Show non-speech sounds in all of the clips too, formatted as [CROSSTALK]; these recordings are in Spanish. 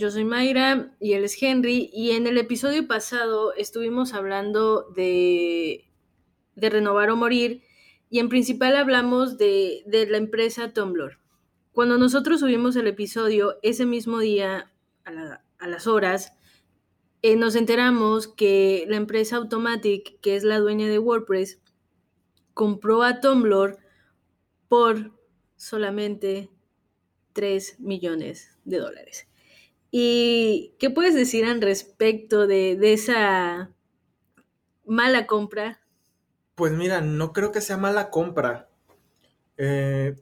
Yo soy Mayra y él es Henry y en el episodio pasado estuvimos hablando de, de renovar o morir y en principal hablamos de, de la empresa Tumblr. Cuando nosotros subimos el episodio, ese mismo día, a, la- a las horas, eh, nos enteramos que la empresa Automatic, que es la dueña de WordPress, compró a Tumblr por solamente 3 millones de dólares. ¿Y qué puedes decir al respecto de, esa mala compra? Pues mira, no creo que sea mala compra. Eh,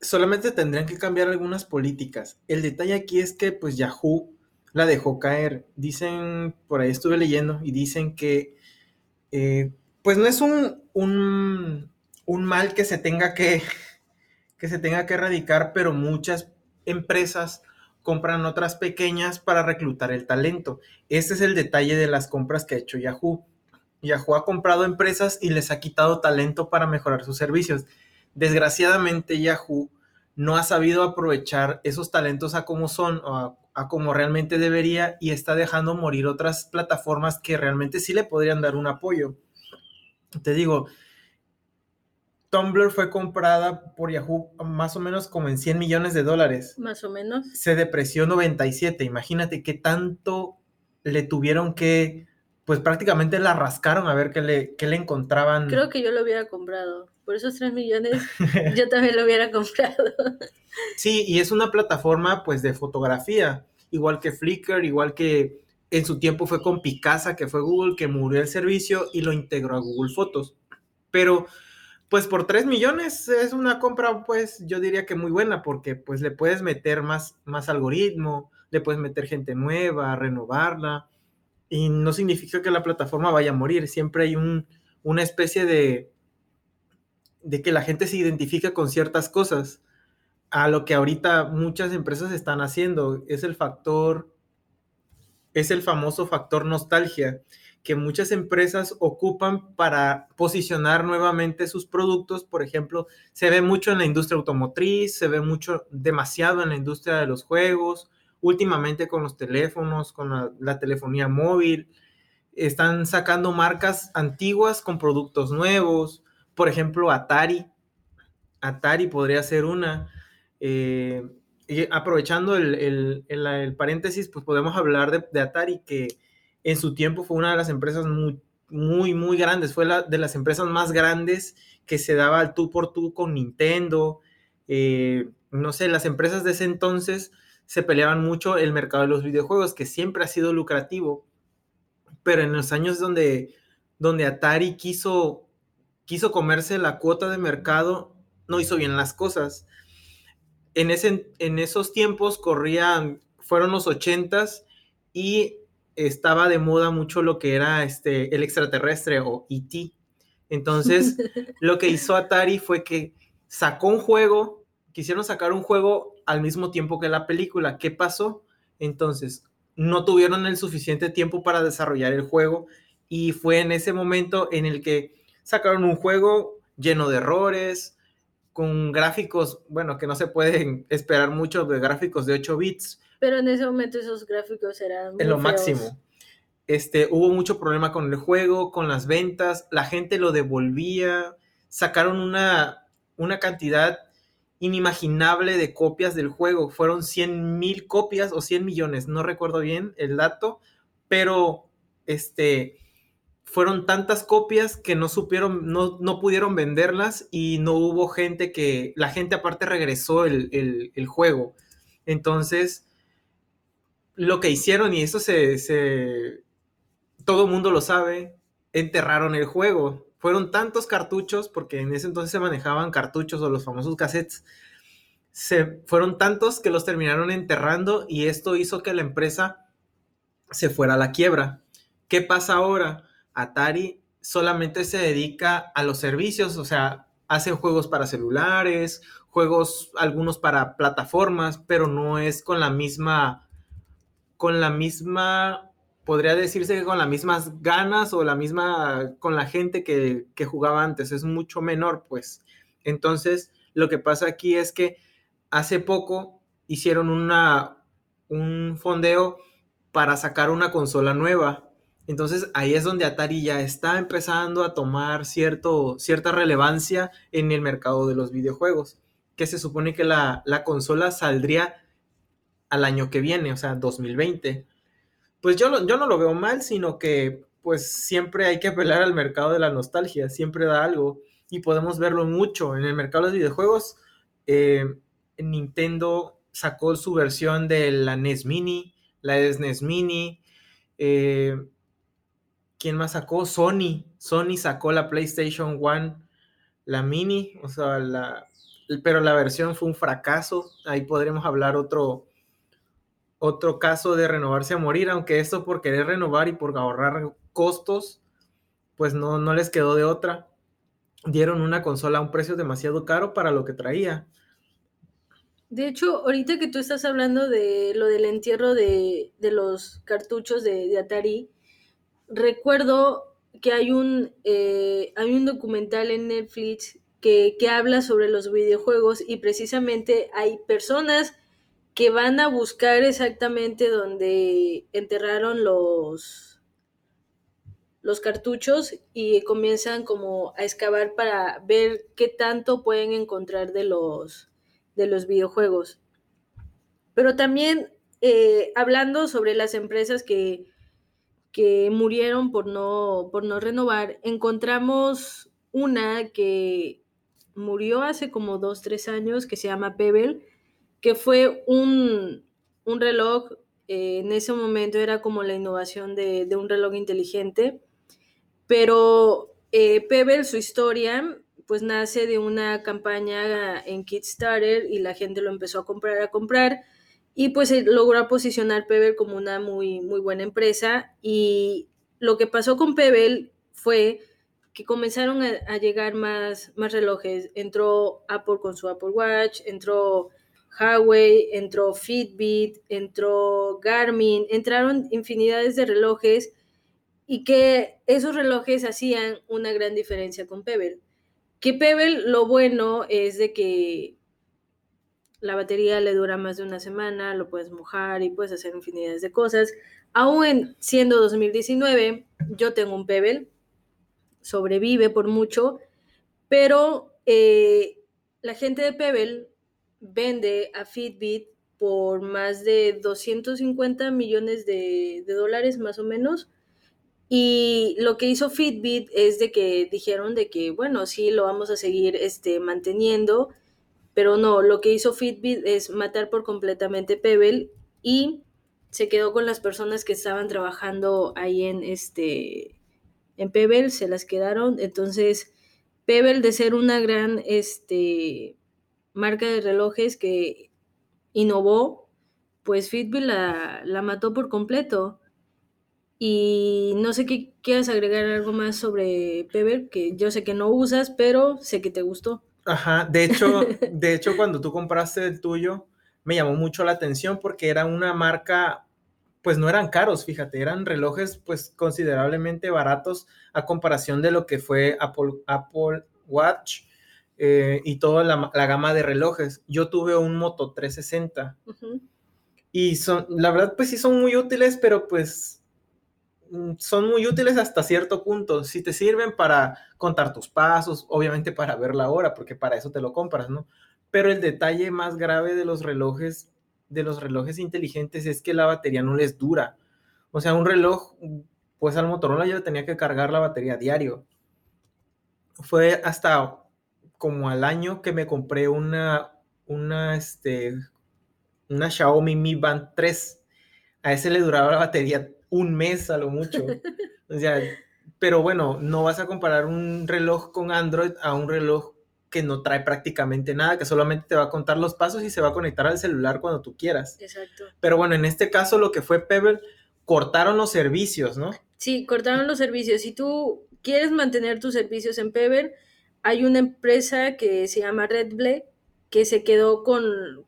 solamente tendrían que cambiar algunas políticas. El detalle aquí es que pues Yahoo la dejó caer. Dicen, por ahí estuve leyendo y dicen que eh, pues no es un, un, un mal que se tenga que, que se tenga que erradicar, pero muchas empresas compran otras pequeñas para reclutar el talento. Ese es el detalle de las compras que ha hecho Yahoo. Yahoo ha comprado empresas y les ha quitado talento para mejorar sus servicios. Desgraciadamente Yahoo no ha sabido aprovechar esos talentos a como son o a, a como realmente debería y está dejando morir otras plataformas que realmente sí le podrían dar un apoyo. Te digo, Tumblr fue comprada por Yahoo más o menos como en 100 millones de dólares. Más o menos. Se depreció 97. Imagínate qué tanto le tuvieron que, pues prácticamente la rascaron a ver qué le, qué le encontraban. Creo que yo lo hubiera comprado. Por esos 3 millones, yo también lo hubiera [LAUGHS] comprado. Sí, y es una plataforma pues de fotografía, igual que Flickr, igual que en su tiempo fue con Picasa, que fue Google, que murió el servicio y lo integró a Google Fotos. Pero pues por 3 millones es una compra pues yo diría que muy buena porque pues le puedes meter más, más algoritmo, le puedes meter gente nueva, renovarla y no significa que la plataforma vaya a morir, siempre hay un, una especie de, de que la gente se identifica con ciertas cosas a lo que ahorita muchas empresas están haciendo. Es el factor, es el famoso factor nostalgia que muchas empresas ocupan para posicionar nuevamente sus productos. Por ejemplo, se ve mucho en la industria automotriz, se ve mucho, demasiado en la industria de los juegos, últimamente con los teléfonos, con la, telefonía móvil. Están sacando marcas antiguas con productos nuevos. Por ejemplo, Atari. Atari podría ser una. Eh, aprovechando el, el, el, paréntesis, pues podemos hablar de, Atari, que en su tiempo fue una de las empresas muy, muy, muy grandes, fue la, de las empresas más grandes que se daba al tú por tú con Nintendo. Eh, no sé, las empresas de ese entonces se peleaban mucho el mercado de los videojuegos, que siempre ha sido lucrativo, pero en los años donde, donde Atari quiso, quiso comerse la cuota de mercado, no hizo bien las cosas en, ese, en esos tiempos corrían, fueron los ochentas y estaba de moda mucho lo que era este, el extraterrestre o E.T. Entonces, [LAUGHS] lo que hizo Atari fue que sacó un juego, quisieron sacar un juego al mismo tiempo que la película. ¿Qué pasó? Entonces, no tuvieron el suficiente tiempo para desarrollar el juego y fue en ese momento en el que sacaron un juego lleno de errores, con gráficos, bueno, que no se pueden [LAUGHS] esperar mucho de gráficos de 8 bits. Pero en ese momento esos gráficos eran... en lo feos. máximo. Este, hubo mucho problema con el juego, con las ventas, la gente lo devolvía, sacaron una, una cantidad inimaginable de copias del juego, fueron 100 mil copias o 100 millones, no recuerdo bien el dato, pero este, fueron tantas copias que no supieron, no, no, pudieron venderlas y no hubo gente que, la gente aparte regresó el, el, el juego. Entonces, lo que hicieron, y eso se, todo el mundo lo sabe, enterraron el juego. Fueron tantos cartuchos, porque en ese entonces se manejaban cartuchos o los famosos cassettes, se, fueron tantos que los terminaron enterrando y esto hizo que la empresa se fuera a la quiebra. ¿Qué pasa ahora? Atari solamente se dedica a los servicios, o sea, hacen juegos para celulares, juegos algunos para plataformas, pero no es con la misma, con la misma, podría decirse que con las mismas ganas o la misma, con la gente que, que jugaba antes, es mucho menor, pues. Entonces, lo que pasa aquí es que hace poco hicieron una, un fondeo para sacar una consola nueva. Entonces ahí es donde Atari ya está empezando a tomar cierto, cierta relevancia en el mercado de los videojuegos, que se supone que la, la consola saldría al año que viene, o sea, 2020. Pues yo, yo no lo veo mal, sino que pues siempre hay que apelar al mercado de la nostalgia, siempre da algo y podemos verlo mucho en el mercado de los videojuegos. Eh, Nintendo sacó su versión de la NES Mini, la SNES Mini. Eh, ¿Quién más sacó? Sony. Sony sacó la PlayStation One, la Mini, o sea, la, pero la versión fue un fracaso. Ahí podremos hablar otro, otro caso de renovarse a morir, aunque esto por querer renovar y por ahorrar costos, pues no, no les quedó de otra. Dieron una consola a un precio demasiado caro para lo que traía. De hecho, ahorita que tú estás hablando de lo del entierro de, los cartuchos de, Atari, recuerdo que hay un, eh, hay un documental en Netflix que, que habla sobre los videojuegos y precisamente hay personas que van a buscar exactamente donde enterraron los, los cartuchos y comienzan como a excavar para ver qué tanto pueden encontrar de los, de los videojuegos. Pero también eh, hablando sobre las empresas que, que murieron por no, por no renovar, encontramos una que murió hace como dos, tres años que se llama Pebble que fue un, reloj, eh, en ese momento era como la innovación de, un reloj inteligente, pero eh, Pebble, su historia, pues nace de una campaña en Kickstarter y la gente lo empezó a comprar, a comprar, y pues logró posicionar Pebble como una muy, muy buena empresa, y lo que pasó con Pebble fue que comenzaron a, a llegar más, más relojes. Entró Apple con su Apple Watch, entró Huawei, entró Fitbit, entró Garmin, entraron infinidades de relojes y que esos relojes hacían una gran diferencia con Pebble. Que Pebble lo bueno es de que la batería le dura más de una semana, lo puedes mojar y puedes hacer infinidades de cosas. Aún siendo 2019, yo tengo un Pebble, sobrevive por mucho, pero eh, la gente de Pebble vende a Fitbit por más de 250 millones de, dólares más o menos. Y lo que hizo Fitbit es de que dijeron de que, bueno, sí, lo vamos a seguir este, manteniendo, pero no, lo que hizo Fitbit es matar por completamente Pebble y se quedó con las personas que estaban trabajando ahí en, este, en Pebble, se las quedaron. Entonces, Pebble de ser una gran, este, marca de relojes que innovó, pues Fitbit la, la mató por completo. Y no sé qué quieras agregar algo más sobre Pebble, que yo sé que no usas, pero sé que te gustó. Ajá, de hecho, [LAUGHS] de hecho cuando tú compraste el tuyo, me llamó mucho la atención porque era una marca, pues no eran caros, fíjate, eran relojes pues considerablemente baratos a comparación de lo que fue Apple, Apple Watch eh, y toda la, gama de relojes. Yo tuve un Moto 360 y son, la verdad, pues sí son muy útiles, pero pues mm, son muy útiles hasta cierto punto. Si te sirven para contar tus pasos, obviamente para ver la hora, porque para eso te lo compras, ¿no? Pero el detalle más grave de los relojes, de los relojes inteligentes es que la batería no les dura. O sea, un reloj, pues al Motorola yo tenía que cargar la batería diario. Fue hasta como al año que me compré una, una, este, una Xiaomi Mi Band 3. A ese le duraba la batería un mes a lo mucho. [LAUGHS] O sea, pero bueno, no vas a comparar un reloj con Android a un reloj que no trae prácticamente nada, que solamente te va a contar los pasos y se va a conectar al celular cuando tú quieras. Exacto. Pero bueno, en este caso lo que fue Pebble, cortaron los servicios, ¿no? Sí, cortaron los servicios. Si tú quieres mantener tus servicios en Pebble, hay una empresa que se llama Redble que se quedó con,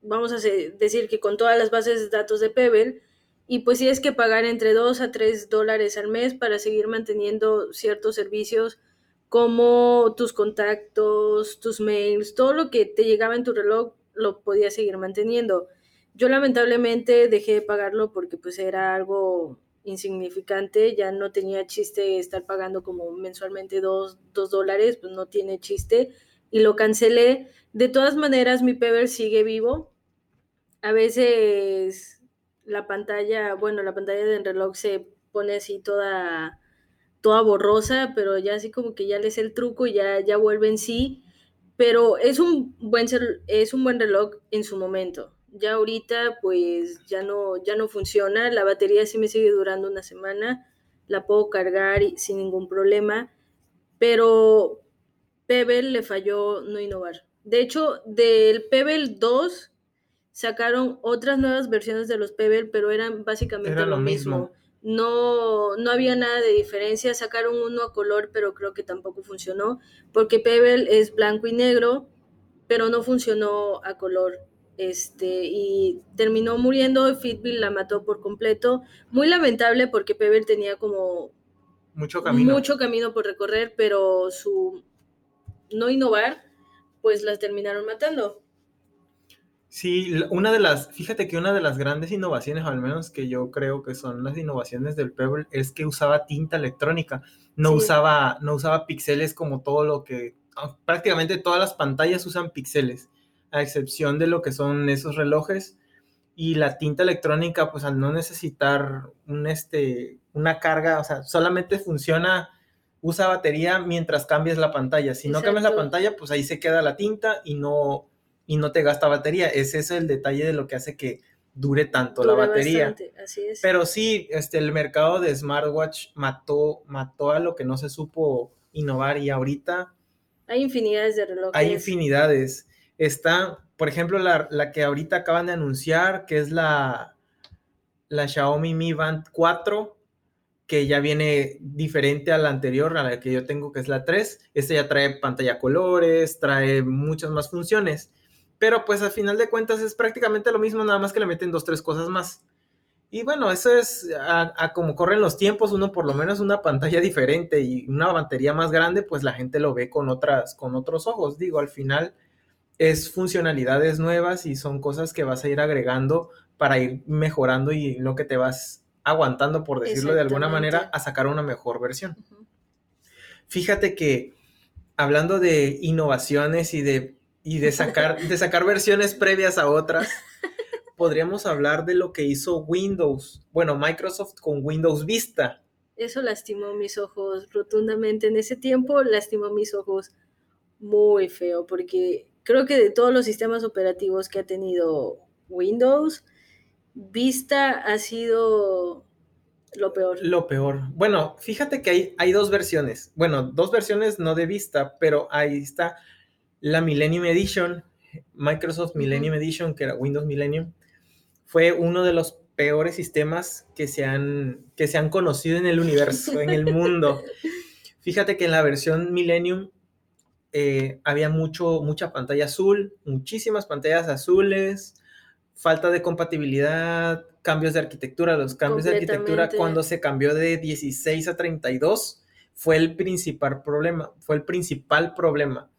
vamos a decir que con todas las bases de datos de Pebble, y pues sí es que pagar entre 2 a 3 dólares al mes para seguir manteniendo ciertos servicios como tus contactos, tus mails, todo lo que te llegaba en tu reloj lo podías seguir manteniendo. Yo lamentablemente dejé de pagarlo porque pues era algo insignificante, ya no tenía chiste estar pagando como mensualmente dos, dos dólares, pues no tiene chiste y lo cancelé. De todas maneras, mi Pebble sigue vivo. A veces la pantalla, bueno, la pantalla del reloj se pone así toda, toda borrosa, pero ya así como que ya le sé el truco y ya, ya vuelve en sí. Pero es un buen es un buen reloj en su momento. Ya ahorita pues ya no, ya no funciona. La batería sí me sigue durando una semana. La puedo cargar sin ningún problema. Pero Pebble le falló no innovar. De hecho, del Pebble 2 sacaron otras nuevas versiones de los Pebble, pero eran básicamente Era lo, mismo. No, no había nada de diferencia. Sacaron uno a color, pero creo que tampoco funcionó, porque Pebble es blanco y negro, pero no funcionó a color. Este, y terminó muriendo, Fitbit la mató por completo. Muy lamentable porque Pebble tenía como Mucho camino. mucho camino por recorrer, pero su no innovar, pues las terminaron matando. Sí, una de las, fíjate que una de las grandes innovaciones, al menos que yo creo que son las innovaciones del Pebble, es que usaba tinta electrónica, no Sí. usaba, no usaba píxeles como todo lo que, ah, prácticamente todas las pantallas usan píxeles, a excepción de lo que son esos relojes, y la tinta electrónica, pues al no necesitar un, este, una carga, o sea, solamente funciona, usa batería mientras cambias la pantalla, si no cambias la pantalla, pues ahí se queda la tinta y no y no te gasta batería. Ese es el detalle de lo que hace que dure tanto la batería. bastante, así es. Pero sí, este, el mercado de smartwatch mató, mató a lo que no se supo innovar y ahorita Hay infinidades de relojes. hay infinidades. Está, por ejemplo, la, la que ahorita acaban de anunciar, que es la, la Xiaomi Mi Band 4, que ya viene diferente a la anterior, a la que yo tengo, que es la 3. Este ya trae pantalla colores, trae muchas más funciones. Pero pues al final de cuentas es prácticamente lo mismo, nada más que le meten dos, tres cosas más. Y bueno, eso es a como corren los tiempos, uno por lo menos una pantalla [LAUGHS] diferente y una batería más grande, pues la gente lo ve con otras, con otros ojos. Digo, al final es funcionalidades nuevas y son cosas que vas a ir agregando para ir mejorando y lo que te vas aguantando, por decirlo de alguna manera, a sacar una mejor versión. Fíjate que hablando de innovaciones y de, y de, sacar, [LAUGHS] de sacar versiones previas a otras, podríamos hablar de lo que hizo Windows, bueno, Microsoft con Windows Vista. Eso lastimó mis ojos rotundamente. En ese tiempo lastimó mis ojos muy feo, porque creo que de todos los sistemas operativos que ha tenido Windows, Vista ha sido lo peor. Lo peor. Bueno, fíjate que hay, hay dos versiones. Bueno, dos versiones no de Vista, pero ahí está la Millennium Edition, Microsoft Millennium Edition, que era Windows Millennium. Fue uno de los peores sistemas que se han, que se han conocido en el universo, en el mundo. [LAUGHS] Fíjate que en la versión Millennium eh, había mucho, mucha pantalla azul, muchísimas pantallas azules, falta de compatibilidad, cambios de arquitectura. Los cambios de arquitectura cuando se cambió de 16 a 32 fue el principal problema, fue el principal problema.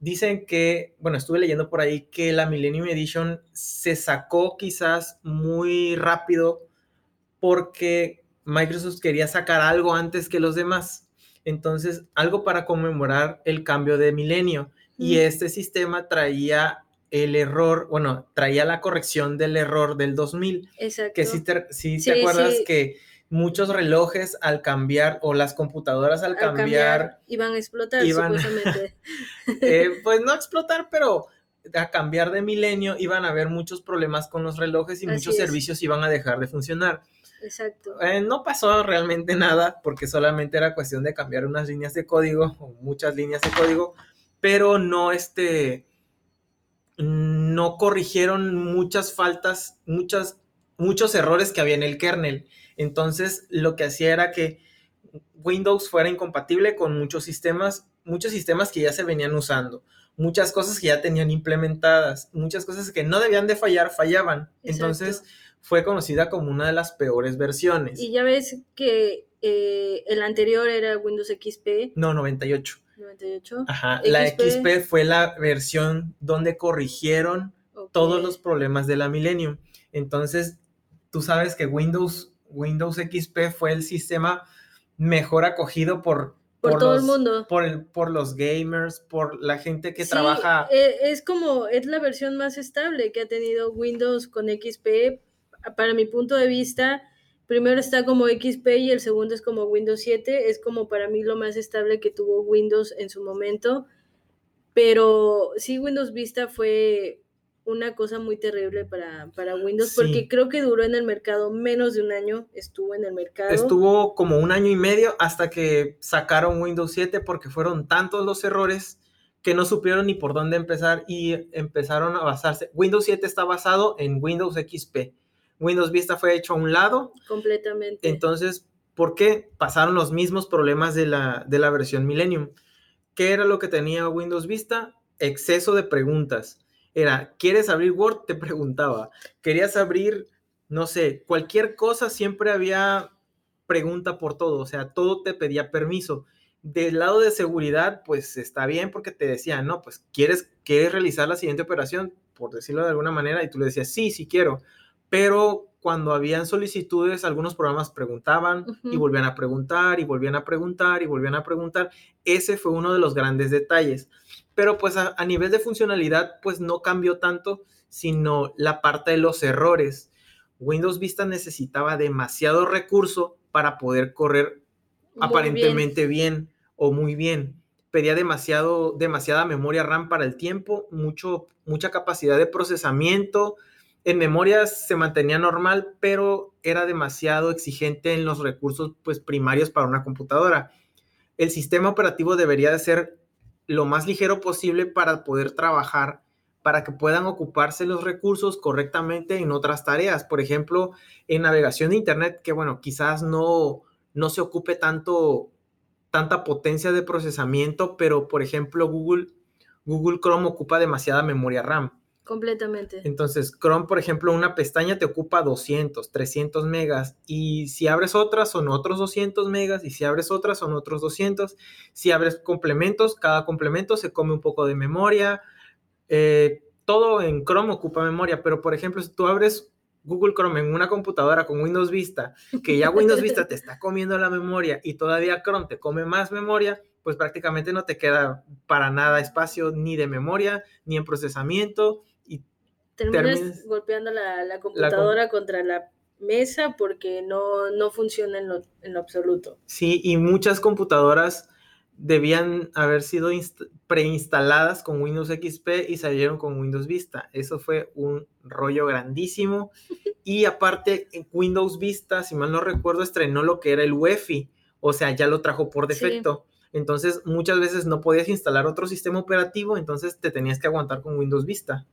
Dicen que, bueno, estuve leyendo por ahí que la Millennium Edition se sacó quizás muy rápido porque Microsoft quería sacar algo antes que los demás. Entonces, algo para conmemorar el cambio de milenio. Y Mm. este sistema traía el error, bueno, traía la corrección del error del 2000, Exacto. que si te, sí Sí, te acuerdas sí. que muchos relojes al cambiar o las computadoras al, Al cambiar, iban a explotar, iban- supuestamente. [LAUGHS] eh, pues no explotar, pero a cambiar de milenio iban a haber muchos problemas con los relojes y Así muchos es. servicios iban a dejar de funcionar. Exacto. Eh, no pasó realmente [LAUGHS] nada porque solamente era cuestión de cambiar unas líneas de código o muchas líneas de código, pero no este no corrigieron muchas faltas, muchas muchos errores que había en el kernel. Entonces, lo que hacía era que Windows fuera incompatible con muchos sistemas, muchos sistemas que ya se venían usando, muchas cosas que ya tenían implementadas, muchas cosas que no debían de fallar, fallaban. Entonces. Fue conocida como una de las peores versiones. Y ya ves que eh, el anterior era Windows XP No, 98. 98. Ajá. La XP. Fue la versión donde corrigieron todos los problemas de la Millennium. Entonces, tú sabes que Windows, Windows XP fue el sistema mejor acogido por, por, todo el mundo. Por, el, por los gamers, por la gente que trabaja. E, es como, es la versión más estable que ha tenido Windows con XP. Para mi punto de vista, primero está como XP y el segundo es como Windows 7. Es como para mí lo más estable que tuvo Windows en su momento. Pero sí, Windows Vista fue una cosa muy terrible para, para Windows, porque creo que duró en el mercado menos de un año, estuvo en el mercado. Estuvo como un año y medio hasta que sacaron Windows 7 porque fueron tantos los errores que no supieron ni por dónde empezar y empezaron a basarse. Windows 7 está basado en Windows XP. Windows Vista fue hecho a un lado. Completamente. Entonces, ¿por qué pasaron los mismos problemas de la, de la versión Millennium? ¿Qué era lo que tenía Windows Vista? Exceso de preguntas era, ¿quieres abrir Word? Te preguntaba. ¿Querías abrir, no sé, cualquier cosa? Siempre había pregunta por todo, o sea, todo te pedía permiso. Del lado de seguridad, pues está bien porque te decían, no, pues ¿quieres, quieres realizar la siguiente operación, por decirlo de alguna manera, y tú le decías, sí, sí quiero. Pero cuando habían solicitudes, algunos programas preguntaban y volvían a preguntar y volvían a preguntar y volvían a preguntar. Ese fue uno de los grandes detalles pero pues a, nivel de funcionalidad pues no cambió tanto, sino la parte de los errores. Windows Vista necesitaba demasiado recurso para poder correr aparentemente bien. o muy bien. Pedía demasiado, demasiada memoria RAM para el tiempo, mucho, mucha capacidad de procesamiento. En memoria se mantenía normal, pero era demasiado exigente en los recursos pues, primarios para una computadora. El sistema operativo debería de ser lo más ligero posible para poder trabajar, para que puedan ocuparse los recursos correctamente en otras tareas. Por ejemplo, en navegación de Internet, que bueno, quizás no, no se ocupe tanto, tanta potencia de procesamiento, pero por ejemplo, Google, Google Chrome ocupa demasiada memoria RAM. Completamente. Entonces, Chrome, por ejemplo, una pestaña te ocupa 200, 300 megas y si abres otras son otros 200 megas y si abres otras son otros 200. Si abres complementos, cada complemento se come un poco de memoria. Eh, todo en Chrome ocupa memoria, pero por ejemplo, si tú abres Google Chrome en una computadora con Windows Vista, que ya Windows Vista te está comiendo la memoria y todavía Chrome te come más memoria, pues prácticamente no te queda para nada espacio ni de memoria, ni en procesamiento terminas, golpeando la, computadora contra la mesa porque no, no funciona en lo, en lo, absoluto. Sí, y muchas computadoras debían haber sido preinstaladas con Windows XP y salieron con Windows Vista. Eso fue un rollo grandísimo. [LAUGHS] y aparte, Windows Vista, si mal no recuerdo, estrenó lo que era el UEFI, o sea, ya lo trajo por defecto. Entonces, muchas veces no podías instalar otro sistema operativo, entonces te tenías que aguantar con Windows Vista.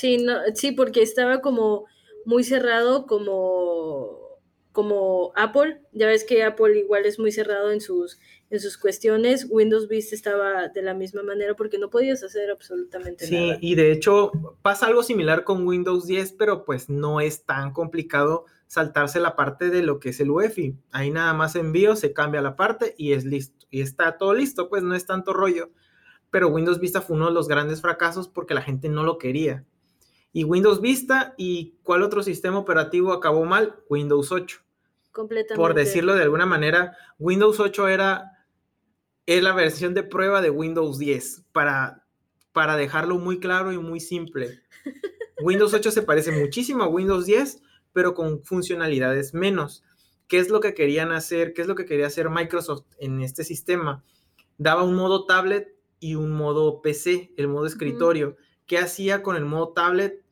Sí, no, sí, porque estaba como muy cerrado como, como Apple. Ya ves que Apple igual es muy cerrado en sus, en sus cuestiones. Windows Vista estaba de la misma manera porque no podías hacer absolutamente nada. Sí, y de hecho pasa algo similar con Windows 10, pero pues no es tan complicado saltarse la parte de lo que es el UEFI. Ahí nada más envío, se cambia la parte y es listo. Y está todo listo, pues no es tanto rollo. Pero Windows Vista fue uno de los grandes fracasos porque la gente no lo quería y Windows Vista. ¿Y cuál otro sistema operativo acabó mal? Windows 8. Completamente. Por decirlo de alguna manera, Windows 8 era es la versión de prueba de Windows 10 para, para dejarlo muy claro y muy simple. [LAUGHS] Windows 8 se parece muchísimo a Windows 10, pero con funcionalidades menos. ¿Qué es lo que querían hacer? ¿Qué es lo que quería hacer Microsoft en este sistema? Daba un modo tablet y un modo PC, el modo escritorio. ¿Qué hacía con el modo tablet?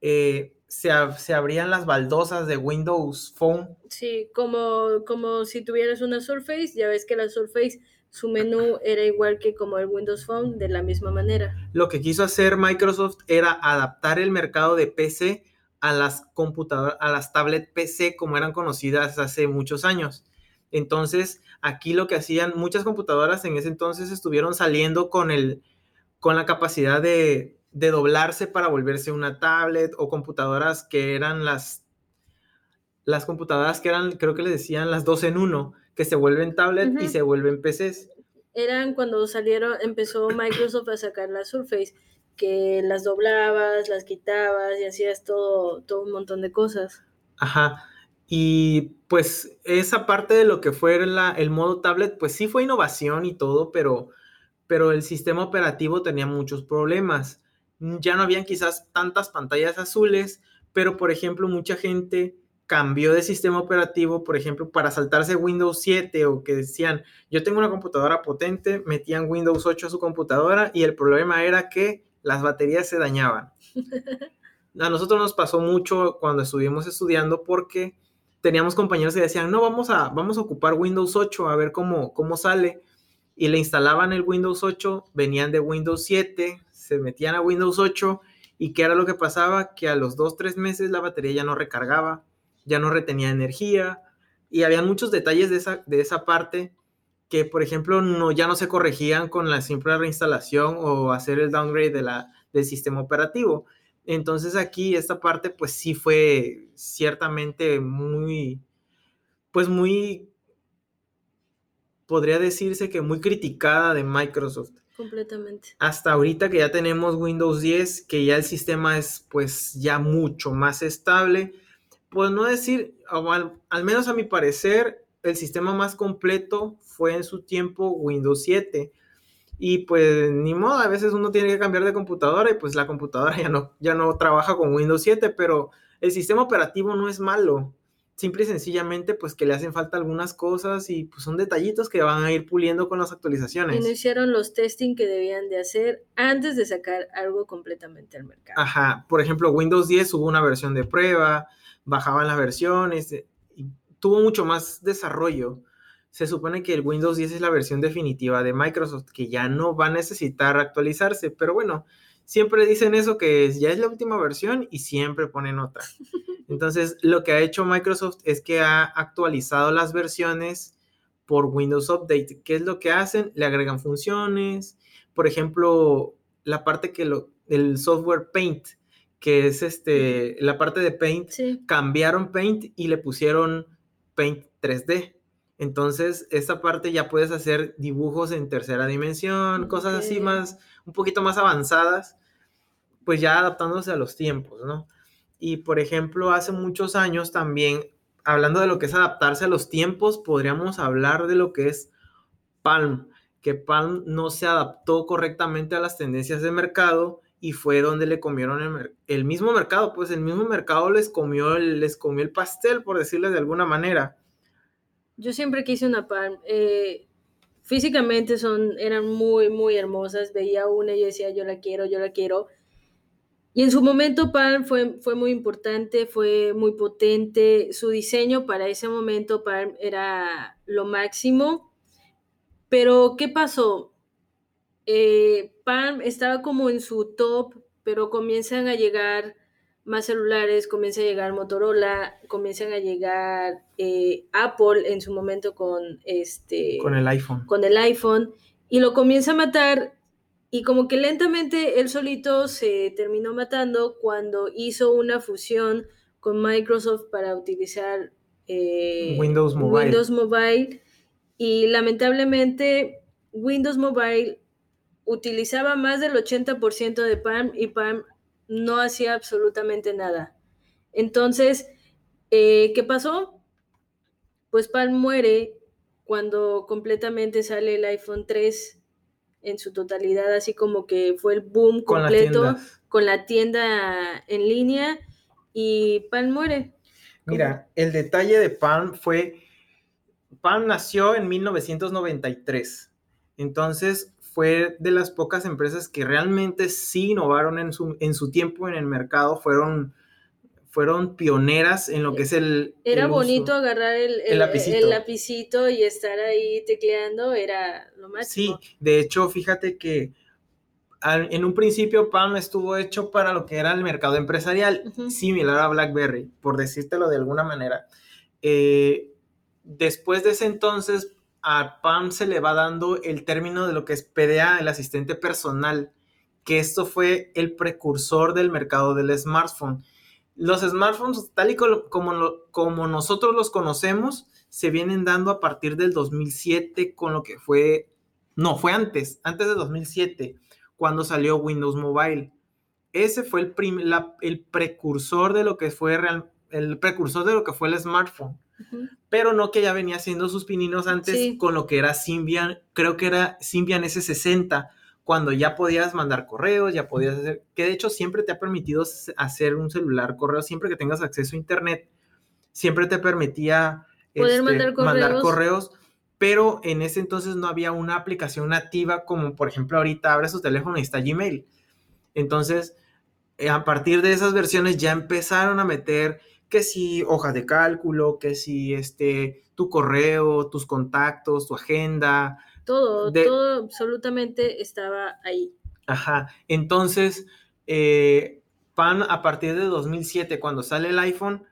Eh, se, abrían las baldosas de Windows Phone. Sí, como, como si tuvieras una Surface, ya ves que la Surface, su menú [CLEARS THROAT] era igual que como el Windows Phone, de la misma manera. Lo que quiso hacer Microsoft era adaptar el mercado de PC a las computadoras, a las tablet PC como eran conocidas hace muchos años. Entonces, aquí lo que hacían muchas computadoras en ese entonces estuvieron saliendo con el con la capacidad de de doblarse para volverse una tablet o computadoras que eran las, las computadoras que eran, creo que le decían las dos en uno, que se vuelven tablet y se vuelven PCs. Eran cuando salieron, empezó Microsoft a sacar la Surface, que las doblabas, las quitabas y hacías todo, todo un montón de cosas. Ajá. Y pues esa parte de lo que fue la, el modo tablet, pues sí fue innovación y todo, pero, pero el sistema operativo tenía muchos problemas. Ya no habían quizás tantas pantallas azules, pero por ejemplo mucha gente cambió de sistema operativo, por ejemplo, para saltarse Windows 7 o que decían, yo tengo una computadora potente, metían Windows 8 a su computadora y el problema era que las baterías se dañaban. [LAUGHS] A nosotros nos pasó mucho cuando estuvimos estudiando porque teníamos compañeros que decían, no, vamos a, vamos a ocupar Windows 8 a ver cómo, cómo sale. Y le instalaban el Windows 8, venían de Windows 7, se metían a Windows 8 y ¿qué era lo que pasaba? Que a los 2, 3 meses la batería ya no recargaba, ya no retenía energía y había muchos detalles de esa, de esa parte que, por ejemplo, no, ya no se corregían con la simple reinstalación o hacer el downgrade de la, del sistema operativo. Entonces aquí esta parte pues sí fue ciertamente muy, pues muy, podría decirse que muy criticada de Microsoft. Completamente. Hasta ahorita que ya tenemos Windows 10, que ya el sistema es pues ya mucho más estable, pues no decir, al, menos a mi parecer, el sistema más completo fue en su tiempo Windows 7 y pues ni modo, a veces uno tiene que cambiar de computadora y pues la computadora [LAUGHS] ya no, ya no trabaja con Windows 7, pero el sistema operativo no es malo. Simple y sencillamente pues que le hacen falta algunas cosas y pues son detallitos que van a ir puliendo con las actualizaciones. Y no hicieron los testing que debían de hacer antes de sacar algo completamente al mercado. Ajá, por ejemplo, Windows 10 hubo una versión de prueba, bajaban las versiones, y tuvo mucho más desarrollo se supone que el Windows 10 es la versión definitiva de Microsoft, que ya no va a necesitar actualizarse, pero bueno, siempre dicen eso, que ya es la última versión y siempre ponen otra. [LAUGHS] Entonces, lo que ha hecho Microsoft es que ha actualizado las versiones por Windows Update. ¿Qué es lo que hacen? Le agregan funciones, por ejemplo, la parte que lo, el software Paint, que es este, la parte de Paint, cambiaron Paint y le pusieron Paint 3D. Entonces, esta parte ya puedes hacer dibujos en tercera dimensión, cosas así más, un poquito más avanzadas, pues ya adaptándose a los tiempos, ¿no? Y por ejemplo, hace muchos años también, hablando de lo que es adaptarse a los tiempos, podríamos hablar de lo que es Palm, que Palm no se adaptó correctamente a las tendencias de mercado y fue donde le comieron el, mismo mercado, pues el mismo mercado les comió, les comió el pastel, por decirlo de alguna manera. Yo siempre quise una Palm. Eh, físicamente son, eran muy, muy hermosas. Veía una y decía, yo la quiero, yo la quiero. Y en su momento Palm fue, fue muy importante, fue muy potente. Su diseño para ese momento Palm era lo máximo. Pero, ¿qué pasó? Eh, Palm estaba como en su top, pero comienzan a llegar más celulares, comienza a llegar Motorola, comienzan a llegar eh, Apple en su momento con este con el iPhone. Con el iPhone y lo comienza a matar y como que lentamente él solito se terminó matando cuando hizo una fusión con Microsoft para utilizar eh, Windows Mobile. Windows Mobile y lamentablemente Windows Mobile utilizaba más del 80% de Palm y Palm no hacía absolutamente nada. Entonces, eh, ¿qué pasó? Pues Palm muere cuando completamente sale el iPhone 3 en su totalidad, así como que fue el boom completo con la tienda, en línea y Palm muere. Mira, el detalle de Palm fue, Palm nació en 1993, entonces fue de las pocas empresas que realmente sí innovaron en su, en su tiempo en el mercado, fueron, fueron pioneras en lo que es el... Era bonito agarrar el, el, lapicito. y estar ahí tecleando, era lo máximo. Sí, de hecho, fíjate que en un principio Palm estuvo hecho para lo que era el mercado empresarial, similar a BlackBerry, por decírtelo de alguna manera. Eh, después de ese entonces, a Palm se le va dando el término de lo que es PDA, el asistente personal, que esto fue el precursor del mercado del smartphone. Los smartphones, tal y como, como nosotros los conocemos, se vienen dando a partir del 2007 con lo que fue, no, fue antes, antes de 2007, cuando salió Windows Mobile. Ese fue el, el precursor de lo que fue real, el precursor de lo que fue el smartphone. Pero no que ya venía haciendo sus pininos antes con lo que era Symbian, creo que era Symbian S60, cuando ya podías mandar correos, ya podías hacer, que de hecho siempre te ha permitido hacer un celular correo, siempre que tengas acceso a internet, siempre te permitía Poder este, mandar, correos. pero en ese entonces no había una aplicación nativa como por ejemplo ahorita abre su teléfono y está Gmail. Entonces, eh, a partir de esas versiones ya empezaron a meter que si hojas de cálculo, que si este, tu correo, tus contactos, tu agenda. Todo, todo absolutamente estaba ahí. Ajá, entonces, eh, Pan a partir de 2007, cuando sale el iPhone,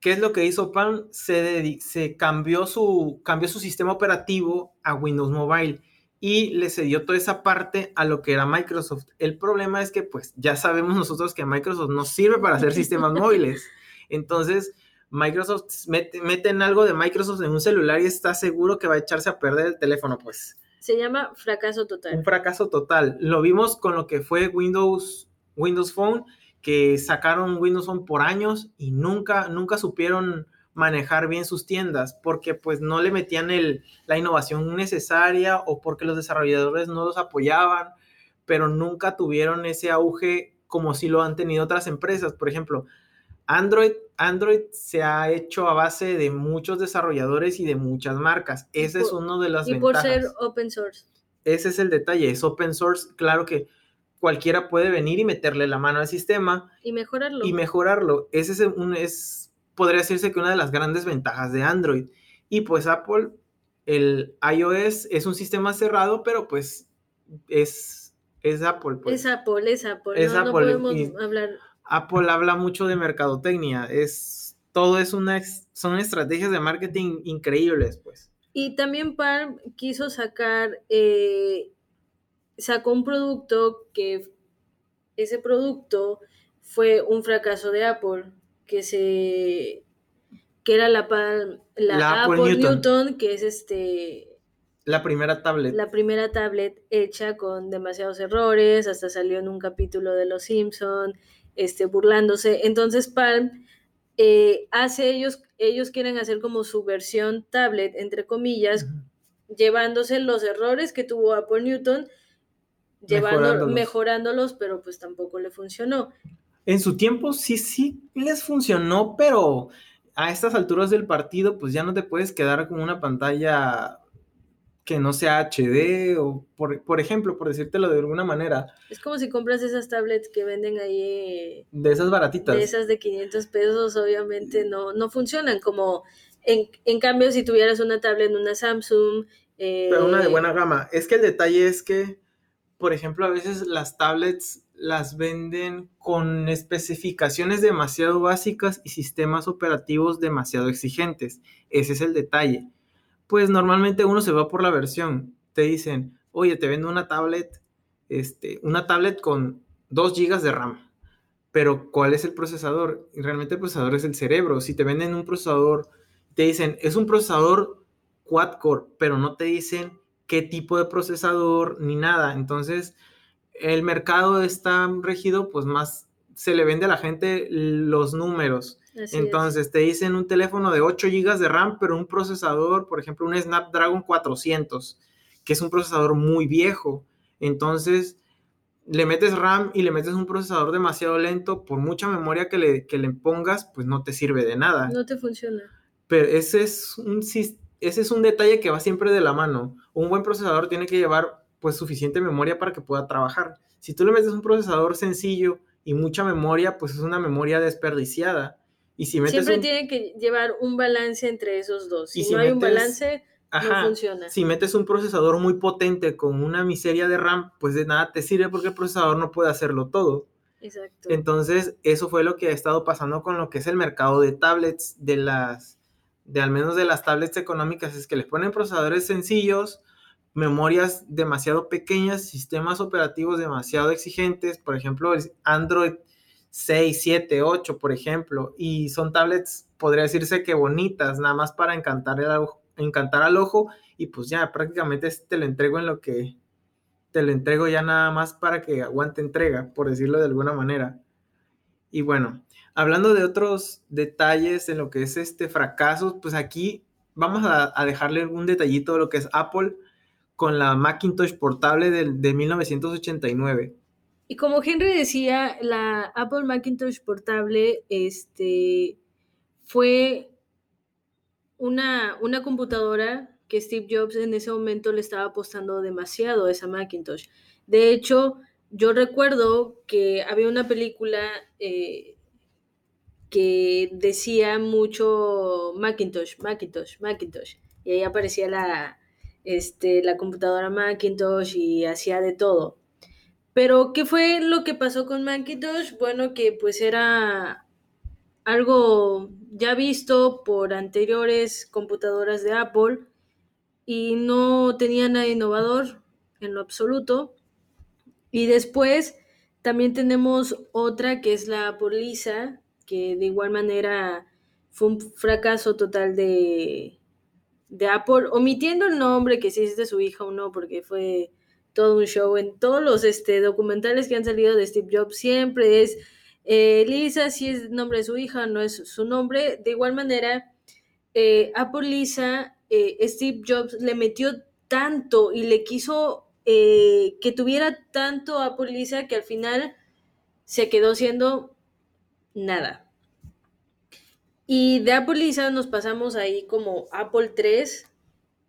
¿qué es lo que hizo Pan? Se, se cambió, su, cambió su sistema operativo a Windows Mobile y le cedió toda esa parte a lo que era Microsoft. El problema es que pues ya sabemos nosotros que Microsoft no sirve para hacer [LAUGHS] sistemas móviles. Entonces, Microsoft mete, meten algo de Microsoft en un celular y está seguro que va a echarse a perder el teléfono, pues. Se llama fracaso total. Un fracaso total. Lo vimos con lo que fue Windows, Windows Phone, que sacaron Windows Phone por años y nunca, nunca supieron manejar bien sus tiendas porque pues no le metían el, la innovación necesaria o porque los desarrolladores no los apoyaban, pero nunca tuvieron ese auge como si lo han tenido otras empresas. Por ejemplo, Android, Android se ha hecho a base de muchos desarrolladores y de muchas marcas. Ese es uno de las y ventajas. Y por ser open source. Ese es el detalle, es open source. Claro que cualquiera puede venir y meterle la mano al sistema. Y mejorarlo. Y mejorarlo. Ese es, un, es podría decirse que una de las grandes ventajas de Android. Y pues Apple, el iOS es un sistema cerrado, pero pues es, es Apple. Pues. Es Apple, es Apple. no, podemos hablar Apple habla mucho de mercadotecnia, es todo es una son estrategias de marketing increíbles, pues. Y también Palm quiso sacar, eh, sacó un producto que ese producto fue un fracaso de Apple, que se que era la, la, Apple, Newton. que es este la primera tablet. La primera tablet hecha con demasiados errores, hasta salió en un capítulo de Los Simpson este, burlándose. Entonces Palm eh, hace ellos, ellos quieren hacer como su versión tablet, entre comillas, llevándose los errores que tuvo Apple Newton, llevando, mejorándolos. pero pues tampoco le funcionó. En su tiempo sí, sí les funcionó, pero a estas alturas del partido, pues ya no te puedes quedar con una pantalla que no sea HD o, por, ejemplo, por decírtelo de alguna manera. Es como si compras esas tablets que venden ahí. Eh, de esas baratitas. De esas de 500 pesos, obviamente no, no funcionan. Como en, cambio, si tuvieras una tablet en una Samsung. Eh, Pero una de buena gama. Es que el detalle es que, por ejemplo, a veces las tablets las venden con especificaciones demasiado básicas y sistemas operativos demasiado exigentes. Ese es el detalle pues normalmente uno se va por la versión. Te dicen, oye, te vendo una tablet, este, una tablet con 2 GB de RAM. Pero ¿cuál es el procesador? realmente el procesador es el cerebro. Si te venden un procesador, te dicen, es un procesador quad-core, pero no te dicen qué tipo de procesador ni nada. Entonces, el mercado está regido, pues más se le vende a la gente los números. Entonces te dicen un teléfono de 8 GB de RAM, pero un procesador, por ejemplo, un Snapdragon 400, que es un procesador muy viejo. Entonces le metes RAM y le metes un procesador demasiado lento, por mucha memoria que le, que le pongas, pues no te sirve de nada. No te funciona. Pero ese es un, ese es un detalle que va siempre de la mano. Un buen procesador tiene que llevar pues suficiente memoria para que pueda trabajar. Si tú le metes un procesador sencillo y mucha memoria, pues es una memoria desperdiciada. Y si Siempre tiene que llevar un balance entre esos dos. Si, no hay un balance, no funciona. Si metes un procesador muy potente con una miseria de RAM, pues de nada te sirve porque el procesador no puede hacerlo todo. Exacto. Entonces, eso fue lo que ha estado pasando con lo que es el mercado de tablets, de las, de al menos de las tablets económicas, es que les ponen procesadores sencillos, memorias demasiado pequeñas, sistemas operativos demasiado exigentes, por ejemplo, Android 6, 7, 8, por ejemplo, y son tablets, podría decirse que bonitas, nada más para encantar, el, encantar al ojo, y pues ya prácticamente te lo entrego en lo que te lo entrego ya nada más para que aguante entrega, por decirlo de alguna manera. Y bueno, hablando de otros detalles en lo que es este fracaso, pues aquí vamos a, dejarle un detallito de lo que es Apple con la Macintosh portable de, de 1989. Y como Henry decía, la Apple Macintosh portable este, fue una, una computadora que Steve Jobs en ese momento le estaba apostando demasiado a esa Macintosh. De hecho, yo recuerdo que había una película eh, que decía mucho Macintosh, Macintosh, Macintosh. Y ahí aparecía la, este, la computadora Macintosh y hacía de todo. Pero, ¿qué fue lo que pasó con Macintosh? Bueno, que pues era algo ya visto por anteriores computadoras de Apple y no tenía nada innovador en lo absoluto. Y después también tenemos otra que es la Apple Lisa, que de igual manera fue un fracaso total de, de Apple, omitiendo el nombre, que si es de su hija o no, porque fue todo un show. En todos los este, documentales que han salido de Steve Jobs siempre es eh, Lisa, si es nombre de su hija, no es su nombre. De igual manera, eh, Apple Lisa, eh, Steve Jobs le metió tanto y le quiso que tuviera tanto Apple Lisa que al final se quedó siendo nada. Y de Apple Lisa nos pasamos ahí como Apple 3,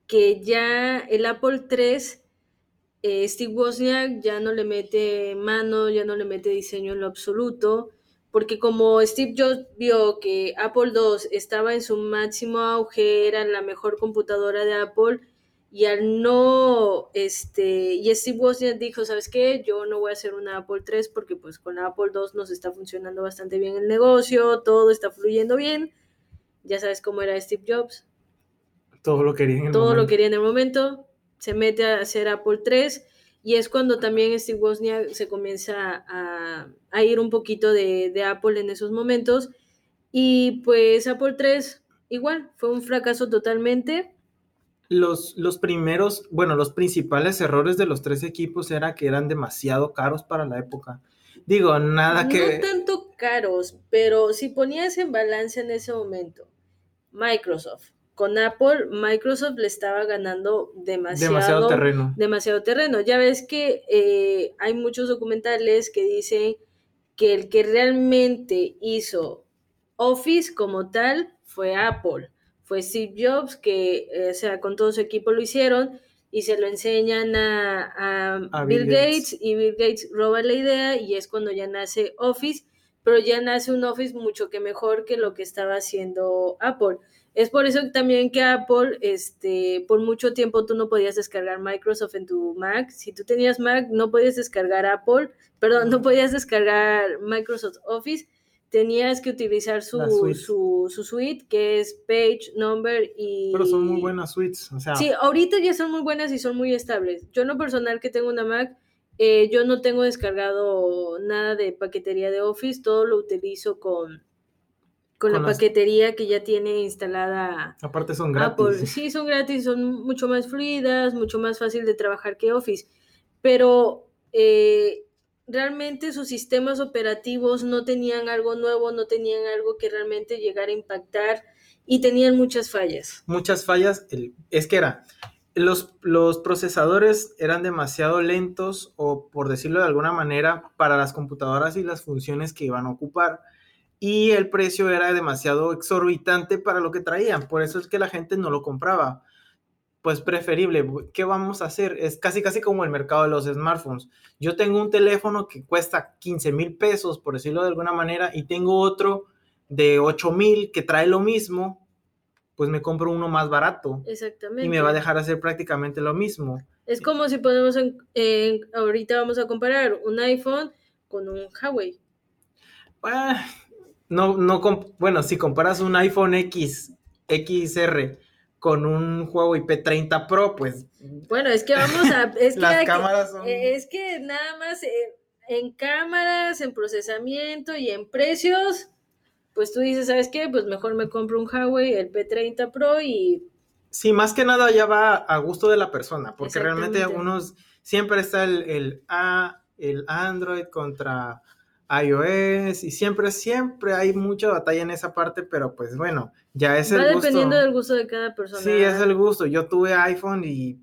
que ya el Apple 3 eh, Steve Wozniak ya no le mete mano, ya no le mete diseño en lo absoluto, porque como Steve Jobs vio que Apple II estaba en su máximo auge, era la mejor computadora de Apple, y al no, este, y Steve Wozniak dijo, ¿sabes qué? Yo no voy a hacer una Apple III porque pues con la Apple II nos está funcionando bastante bien el negocio, todo está fluyendo bien, ya sabes cómo era Steve Jobs. Todo lo quería en el Todo lo quería en el momento, se mete a hacer Apple 3 y es cuando también Steve Wozniak se comienza a, ir un poquito de, Apple en esos momentos y pues Apple 3 igual fue un fracaso totalmente. Los, los primeros, bueno, los principales errores de los tres equipos era que eran demasiado caros para la época. Digo, nada que... No tanto caros, pero si ponías en balance en ese momento Microsoft, con Apple, Microsoft le estaba ganando demasiado, terreno. Demasiado terreno. Ya ves que eh, hay muchos documentales que dicen que el que realmente hizo Office como tal fue Apple. Fue Steve Jobs que, eh, o sea, con todo su equipo lo hicieron y se lo enseñan a, Bill, Gates. y Bill Gates roba la idea y es cuando ya nace Office, pero ya nace un Office mucho que mejor que lo que estaba haciendo Apple. Es por eso también que Apple, este, por mucho tiempo tú no podías descargar Microsoft en tu Mac. Si tú tenías Mac, no podías descargar Apple, perdón, no podías descargar Microsoft Office. Tenías que utilizar su, suite. Su, su, suite, que es Page, Number y... Pero son muy buenas suites, o sea... Sí, ahorita ya son muy buenas y son muy estables. Yo en lo personal que tengo una Mac, eh, yo no tengo descargado nada de paquetería de Office, todo lo utilizo con, con, la paquetería que ya tiene instalada. Aparte son gratis. Sí, son gratis, son mucho más fluidas, mucho más fácil de trabajar que Office. Pero eh, realmente sus sistemas operativos no tenían algo nuevo, no tenían algo que realmente llegara a impactar y tenían muchas fallas. Muchas fallas, es que era, los, los procesadores eran demasiado lentos o por decirlo de alguna manera para las computadoras y las funciones que iban a ocupar y el precio era demasiado exorbitante para lo que traían. Por eso es que la gente no lo compraba. Pues preferible, ¿qué vamos a hacer? Es casi casi como el mercado de los smartphones. Yo tengo un teléfono que cuesta 15 mil pesos, por decirlo de alguna manera, y tengo otro de 8 mil que trae lo mismo, pues me compro uno más barato. Exactamente. Y me va a dejar hacer prácticamente lo mismo. Es como si ponemos en, ahorita vamos a comparar un iPhone con un Huawei. Ah, no, no, bueno, si comparas un iPhone X, XR con un Huawei P30 Pro, pues... Bueno, es que vamos a... Es [LAUGHS] las que, cámaras son... Es que nada más en cámaras, en procesamiento y en precios, pues tú dices, ¿sabes qué? Pues mejor me compro un Huawei, el P30 Pro y... Sí, más que nada ya va a gusto de la persona, porque realmente unos siempre está el, el, A, el Android contra iOS y siempre, siempre hay mucha batalla en esa parte, pero pues bueno, ya es Va el gusto. dependiendo del gusto de cada persona. Sí, es el gusto. Yo tuve iPhone y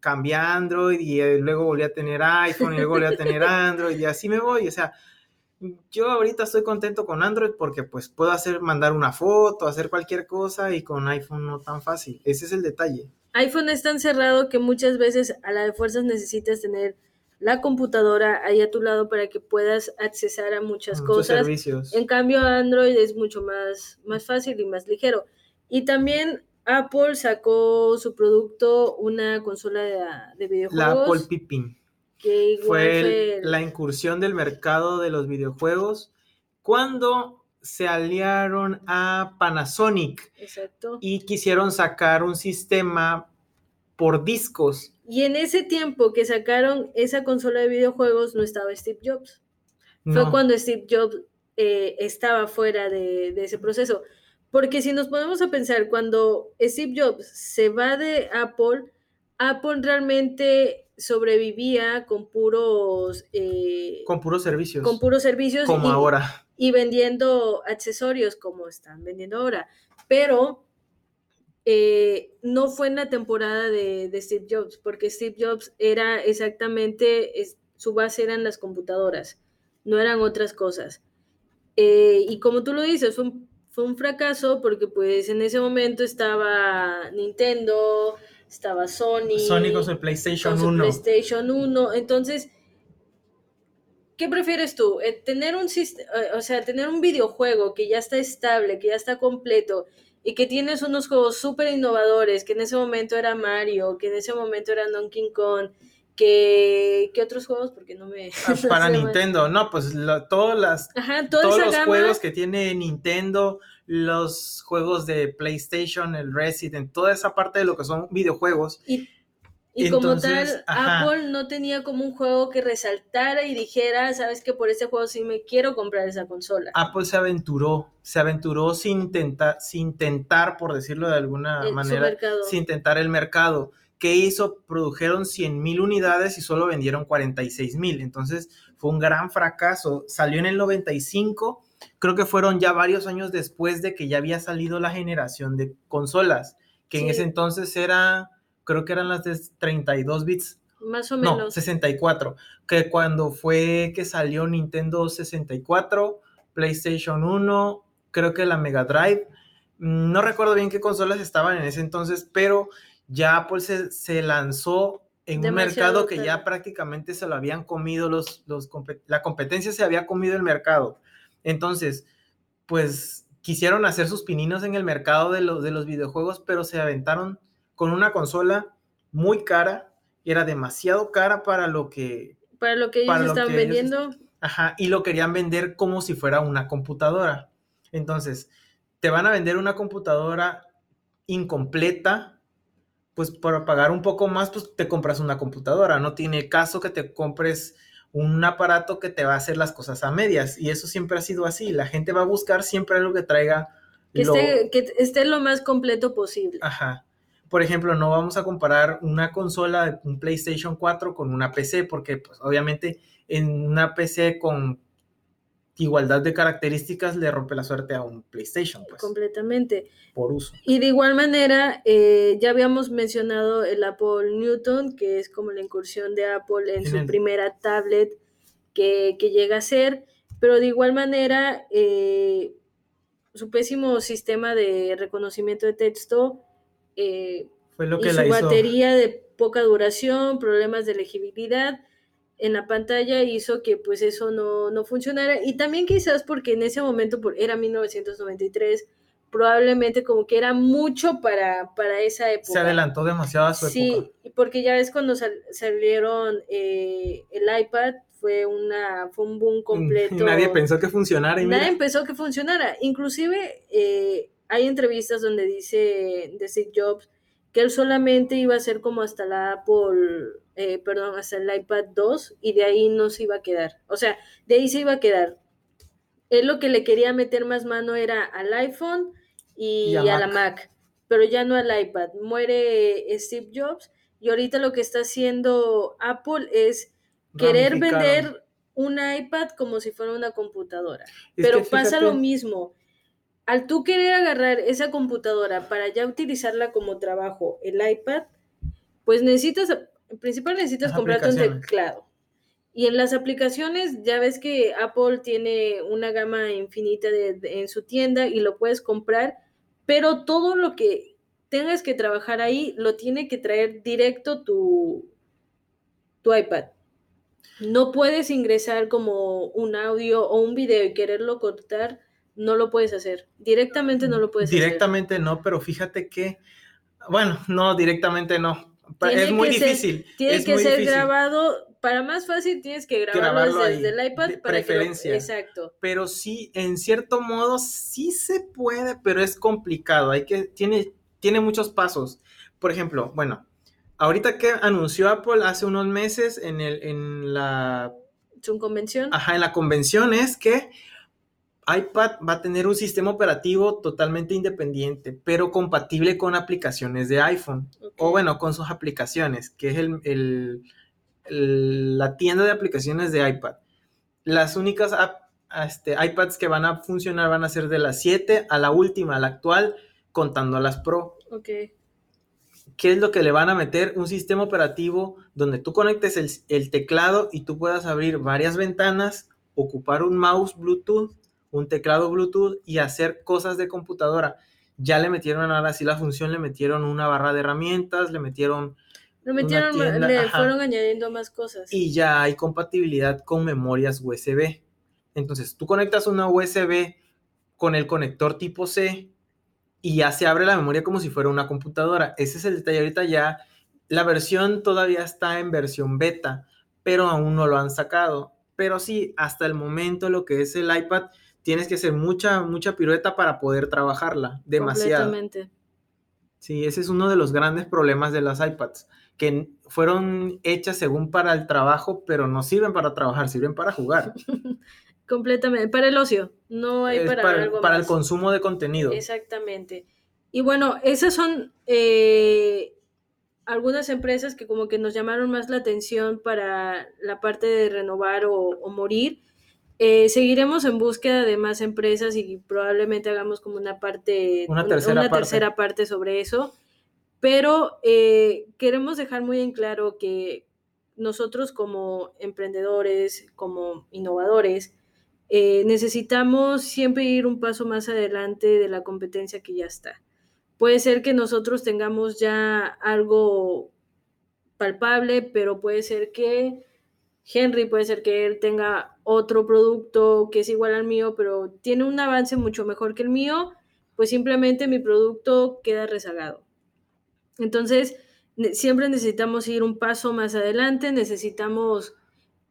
cambié a Android y eh, luego volví a tener iPhone y luego volví a tener [LAUGHS] Android y así me voy. O sea, yo ahorita estoy contento con Android porque pues puedo hacer, mandar una foto, hacer cualquier cosa y con iPhone no tan fácil. Ese es el detalle. iPhone es tan cerrado que muchas veces a la de fuerzas necesitas tener la computadora ahí a tu lado para que puedas accesar a muchas Muchos cosas. servicios. En cambio, Android es mucho más, más fácil y más ligero. Y también Apple sacó su producto, una consola de, de La videojuegos. Apple Pippin. que igual fue fue el- la incursión del mercado de los videojuegos cuando se aliaron a Panasonic Exacto. y quisieron sacar un sistema por discos. Y en ese tiempo que sacaron esa consola de videojuegos no estaba Steve Jobs. Fue No, cuando Steve Jobs eh, estaba fuera de, de ese proceso. Porque si nos ponemos a pensar, cuando Steve Jobs se va de Apple, Apple realmente sobrevivía con puros, eh, con puros servicios, con puros servicios como y, ahora. y vendiendo accesorios como están vendiendo ahora. Pero eh, no fue en la temporada de, de Steve Jobs, porque Steve Jobs era exactamente, es- su base eran las computadoras, no eran otras cosas. Eh, y como tú lo dices, fue un, fue un fracaso porque pues en ese momento estaba Nintendo, estaba Sony, Sony con su PlayStation con su 1. PlayStation 1. Entonces, ¿qué prefieres tú? Eh, tener un o sea, tener un videojuego que ya está estable, que ya está completo y que tienes unos juegos súper innovadores, que en ese momento era Mario, que en ese momento era Donkey Kong, que, ¿qué otros juegos? Porque no me... Ah, [LAUGHS] Para Nintendo, no, pues lo- todas las, Ajá, todos los gama, juegos que tiene Nintendo, los juegos de PlayStation, el Resident, toda esa parte de lo que son videojuegos. Y, y como tal, ajá. Apple no tenía como un juego que resaltara y dijera, sabes que por este juego sí me quiero comprar esa consola. Apple se aventuró, se aventuró sin intentar, sin tentar, por decirlo de alguna El- manera, sin tentar el mercado. ¿Qué hizo? Produjeron 100 mil unidades y solo vendieron 46 mil. Entonces fue un gran fracaso. Salió en el 95, creo que fueron ya varios años después de que ya había salido la generación de consolas, que en ese entonces era, creo que eran las de 32 bits. Más o No, menos. 64. Que cuando fue que salió Nintendo 64, PlayStation 1, creo que la Mega Drive. mm, No recuerdo bien qué consolas estaban en ese entonces, pero ya Apple se, se lanzó en un mercado que ya prácticamente se lo habían comido los, los la competencia se había comido el mercado. Entonces, pues quisieron hacer sus pininos en el mercado de los, de los videojuegos, pero se aventaron con una consola muy cara, era demasiado cara para lo que, Para lo que ellos ellos vendiendo, ajá, y lo querían vender como si fuera una computadora. Entonces, te van a vender una computadora incompleta, pues para pagar un poco más, pues te compras una computadora. No tiene caso que te compres un aparato que te va a hacer las cosas a medias. Y eso siempre ha sido así. La gente va a buscar siempre algo que traiga que, lo- esté, que esté lo más completo posible. Ajá. Por ejemplo, no vamos a comparar una consola, un PlayStation 4 con una PC, porque pues, obviamente en una PC con igualdad de características le rompe la suerte a un PlayStation, pues, Completamente. por uso. Y de igual manera, eh, ya habíamos mencionado el Apple Newton, que es como la incursión de Apple en En su el- primera tablet que, que llega a ser, pero de igual manera, eh, su pésimo sistema de reconocimiento de texto eh, Fue lo y que su la hizo. batería de poca duración, problemas de legibilidad en la pantalla hizo que pues eso no, no funcionara y también quizás porque en ese momento por, era 1993 probablemente como que era mucho para, para esa época. Se adelantó demasiado a su Sí, época. y porque ya ves cuando sal- salieron eh, el iPad fue una fue un boom [LAUGHS] completo. Nadie pensó que funcionara. Y Nadie mira, empezó que funcionara. Inclusive eh, hay entrevistas donde dice de Steve Jobs que él solamente iba a ser como hasta la Apple, eh, perdón, hasta el iPad 2 y de ahí no se iba a quedar. O sea, de ahí se iba a quedar. Él lo que le quería meter más mano era al iPhone y, Y a a, la Mac. Mac, pero ya no al iPad. Muere Steve Jobs y ahorita lo que está haciendo Apple es querer vender un iPad como si fuera una computadora. Es Pero pasa fíjate- lo mismo. Al tú querer agarrar esa computadora para ya utilizarla como trabajo, el iPad, pues necesitas, en principal necesitas Las comprarte un teclado. Y en las aplicaciones, ya ves que Apple tiene una gama infinita de- de- en su tienda y lo puedes comprar, pero todo lo que tengas que trabajar ahí lo tiene que traer directo tu, tu iPad. No puedes ingresar como un audio o un video y quererlo cortar, no lo puedes hacer. Directamente no lo puedes hacer. Directamente no, pero fíjate que, bueno, no, directamente no. Tiene es muy ser- difícil. Tiene es que ser difícil. grabado, para más fácil tienes que grabarlo, Grabarlo desde, ahí, el iPad de para preferencia. que lo- exacto. Pero sí, en cierto modo, sí se puede, pero es complicado. Hay que, tiene, tiene muchos pasos. Por ejemplo, bueno, ahorita que anunció Apple hace unos meses en, el, en la Su convención. Ajá, en la convención es que iPad va a tener un sistema operativo totalmente independiente, pero compatible con aplicaciones de iPhone. O bueno, con sus aplicaciones, que es el, el- el- la tienda de aplicaciones de iPad. Las únicas app- este, iPads que van a funcionar van a ser de las 7 a la última, a la actual, contando las Pro. Ok. ¿Qué es lo que le van a meter? Un sistema operativo donde tú conectes el, el teclado y tú puedas abrir varias ventanas, ocupar un mouse Bluetooth, un teclado Bluetooth y hacer cosas de computadora. Ya le metieron ahora sí la función, le metieron una barra de herramientas, le metieron Una metieron, tienda, le ajá. fueron añadiendo más cosas. y ya hay compatibilidad con memorias USB. Entonces, tú conectas una USB con el conector tipo C y ya se abre la memoria como si fuera una computadora. Ese es el detalle. Ahorita ya la versión todavía está en versión beta, pero aún no lo han sacado. Pero sí, hasta el momento lo que es el iPad, tienes que hacer mucha, mucha pirueta para poder trabajarla. Demasiado. Completamente. Sí, ese es uno de los grandes problemas de las iPads, que fueron hechas según para el trabajo, pero no sirven para trabajar, sirven para jugar. [LAUGHS] Completamente. Para el ocio. No hay para, para, algo para el consumo de contenido. Exactamente. Y bueno, esas son eh, algunas empresas que como que nos llamaron más la atención para la parte de renovar o, o morir. Eh, seguiremos en búsqueda de más empresas y probablemente hagamos como una parte, Una parte. tercera parte sobre eso. Pero eh, queremos dejar muy en claro que nosotros como emprendedores, como innovadores, eh, necesitamos siempre ir un paso más adelante de la competencia que ya está. Puede ser que nosotros tengamos ya algo palpable, pero puede ser que Henry, puede ser que él tenga otro producto que es igual al mío, pero tiene un avance mucho mejor que el mío, pues simplemente mi producto queda rezagado. Entonces, siempre necesitamos ir un paso más adelante, necesitamos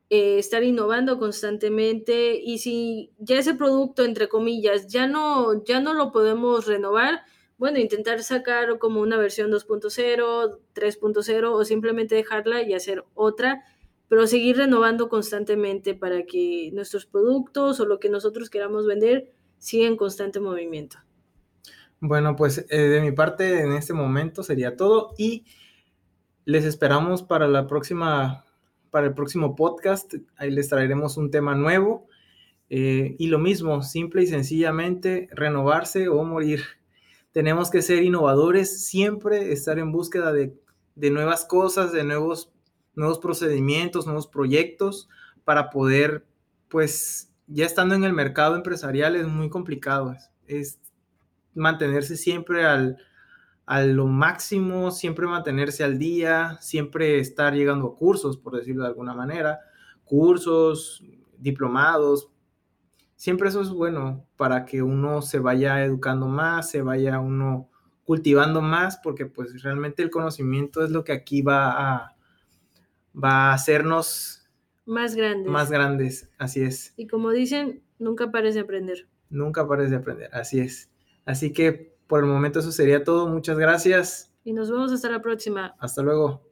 eh, estar innovando constantemente y si ya ese producto, entre comillas, ya no, ya no lo podemos renovar, bueno, intentar sacar como una versión 2.0, 3.0 o simplemente dejarla y hacer otra, pero seguir renovando constantemente para que nuestros productos o lo que nosotros queramos vender siga en constante movimiento. Bueno, pues eh, de mi parte en este momento sería todo y les esperamos para la próxima, para el próximo podcast. Ahí les traeremos un tema nuevo eh, y lo mismo, simple y sencillamente, renovarse o morir. Tenemos que ser innovadores, siempre estar en búsqueda de, de nuevas cosas, de nuevos, nuevos procedimientos, nuevos proyectos para poder, pues, ya estando en el mercado empresarial es muy complicado. Es, mantenerse siempre al, a lo máximo, siempre mantenerse al día, siempre estar llegando a cursos, por decirlo de alguna manera, cursos, diplomados. Siempre eso es bueno para que uno se vaya educando más, se vaya uno cultivando más, porque pues realmente el conocimiento es lo que aquí va a, va a hacernos Más grandes. más grandes, así es. Y como dicen, nunca pares de aprender. Nunca pares de aprender, así es. Así que por el momento eso sería todo. Muchas gracias. Y nos vemos hasta la próxima. Hasta luego.